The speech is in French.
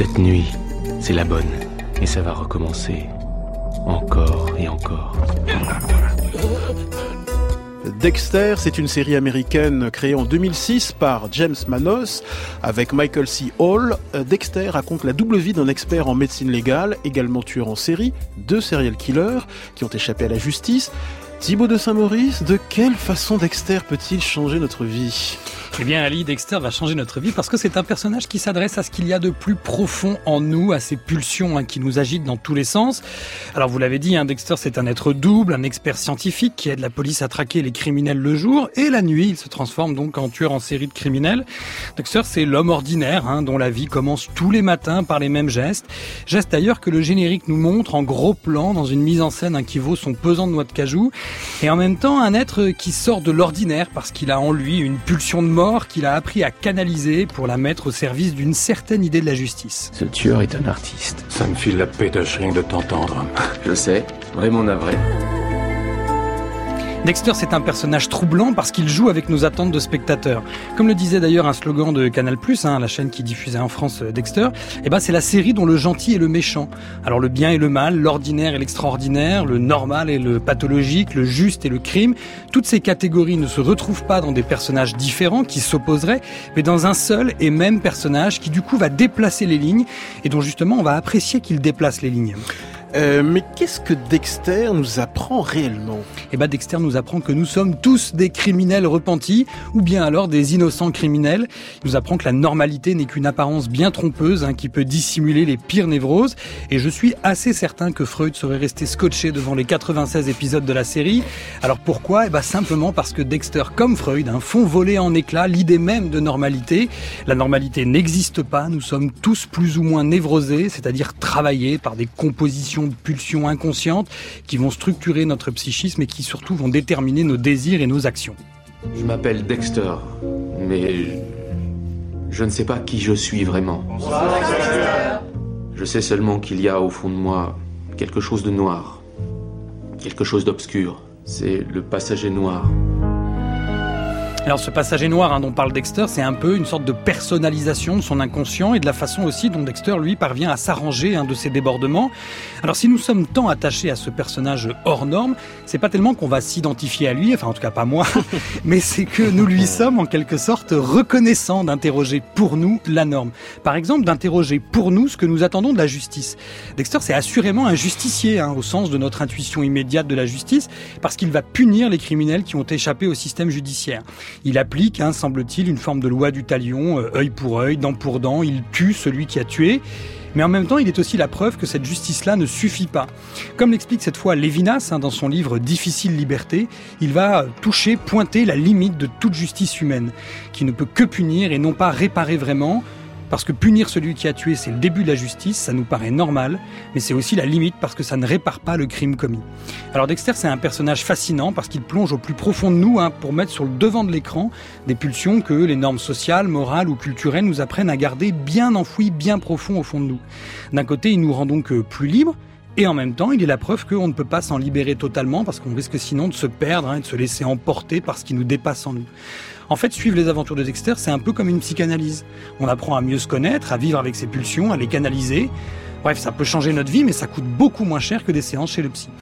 Cette nuit, c'est la bonne. Et ça va recommencer. Encore et encore. Dexter, c'est une série américaine créée en 2006 par James Manos avec Michael C. Hall. Dexter raconte la double vie d'un expert en médecine légale, également tueur en série, deux serial killers qui ont échappé à la justice. Thibaut de Saint-Maurice, de quelle façon Dexter peut-il changer notre vie? Eh bien, Ali Dexter va changer notre vie parce que c'est un personnage qui s'adresse à ce qu'il y a de plus profond en nous, à ces pulsions hein, qui nous agitent dans tous les sens. Alors, vous l'avez dit, hein, Dexter, c'est un être double, un expert scientifique qui aide la police à traquer les criminels le jour et la nuit, il se transforme donc en tueur en série de criminels. Dexter, c'est l'homme ordinaire hein, dont la vie commence tous les matins par les mêmes gestes. Gestes d'ailleurs que le générique nous montre en gros plan dans une mise en scène qui vaut son pesant de noix de cajou. Et en même temps, un être qui sort de l'ordinaire parce qu'il a en lui une pulsion de mort qu'il a appris à canaliser pour la mettre au service d'une certaine idée de la justice. Ce tueur est un artiste. Ça me file la pétoche rien de t'entendre. Je sais, vraiment navré. Dexter, c'est un personnage troublant parce qu'il joue avec nos attentes de spectateurs. Comme le disait d'ailleurs un slogan de Canal+, hein, la chaîne qui diffusait en France euh, Dexter, eh ben c'est la série dont le gentil est le méchant. Alors le bien et le mal, l'ordinaire et l'extraordinaire, le normal et le pathologique, le juste et le crime, toutes ces catégories ne se retrouvent pas dans des personnages différents qui s'opposeraient, mais dans un seul et même personnage qui du coup va déplacer les lignes et dont justement on va apprécier qu'il déplace les lignes. Euh, mais qu'est-ce que Dexter nous apprend réellement? Eh ben Dexter nous apprend que nous sommes tous des criminels repentis, ou bien alors des innocents criminels. Il nous apprend que la normalité n'est qu'une apparence bien trompeuse hein, qui peut dissimuler les pires névroses. Et je suis assez certain que Freud serait resté scotché devant les 96 épisodes de la série. Alors pourquoi? Eh ben simplement parce que Dexter, comme Freud, hein, font voler en éclats l'idée même de normalité. La normalité n'existe pas. Nous sommes tous plus ou moins névrosés, c'est-à-dire travaillés par des compositions de pulsions inconscientes qui vont structurer notre psychisme et qui surtout vont déterminer nos désirs et nos actions. Je m'appelle Dexter, mais je ne sais pas qui je suis vraiment. Je sais seulement qu'il y a au fond de moi quelque chose de noir, quelque chose d'obscur. C'est le passager noir. Alors ce passager noir hein, dont parle Dexter, c'est un peu une sorte de personnalisation de son inconscient et de la façon aussi dont Dexter lui parvient à s'arranger un de ses débordements. Alors si nous sommes tant attachés à ce personnage hors norme, c'est pas tellement qu'on va s'identifier à lui, enfin en tout cas pas moi, mais c'est que nous lui sommes en quelque sorte reconnaissants d'interroger pour nous la norme. Par exemple d'interroger pour nous ce que nous attendons de la justice. Dexter c'est assurément un justicier hein, au sens de notre intuition immédiate de la justice parce qu'il va punir les criminels qui ont échappé au système judiciaire. Il applique, hein, semble-t-il, une forme de loi du talion, euh, œil pour œil, dent pour dent. Il tue celui qui a tué. Mais en même temps, il est aussi la preuve que cette justice-là ne suffit pas. Comme l'explique cette fois Lévinas hein, dans son livre Difficile liberté, il va toucher, pointer la limite de toute justice humaine, qui ne peut que punir et non pas réparer vraiment, parce que punir celui qui a tué, c'est le début de la justice, ça nous paraît normal, mais c'est aussi la limite parce que ça ne répare pas le crime commis. Alors Dexter, c'est un personnage fascinant parce qu'il plonge au plus profond de nous hein, pour mettre sur le devant de l'écran des pulsions que les normes sociales, morales ou culturelles nous apprennent à garder bien enfouies, bien profond au fond de nous. D'un côté, il nous rend donc euh, plus libres, et en même temps, il est la preuve qu'on ne peut pas s'en libérer totalement parce qu'on risque sinon de se perdre hein, de se laisser emporter par ce qui nous dépasse en nous. En fait, suivre les aventures de Dexter, c'est un peu comme une psychanalyse. On apprend à mieux se connaître, à vivre avec ses pulsions, à les canaliser. Bref, ça peut changer notre vie, mais ça coûte beaucoup moins cher que des séances chez le psy.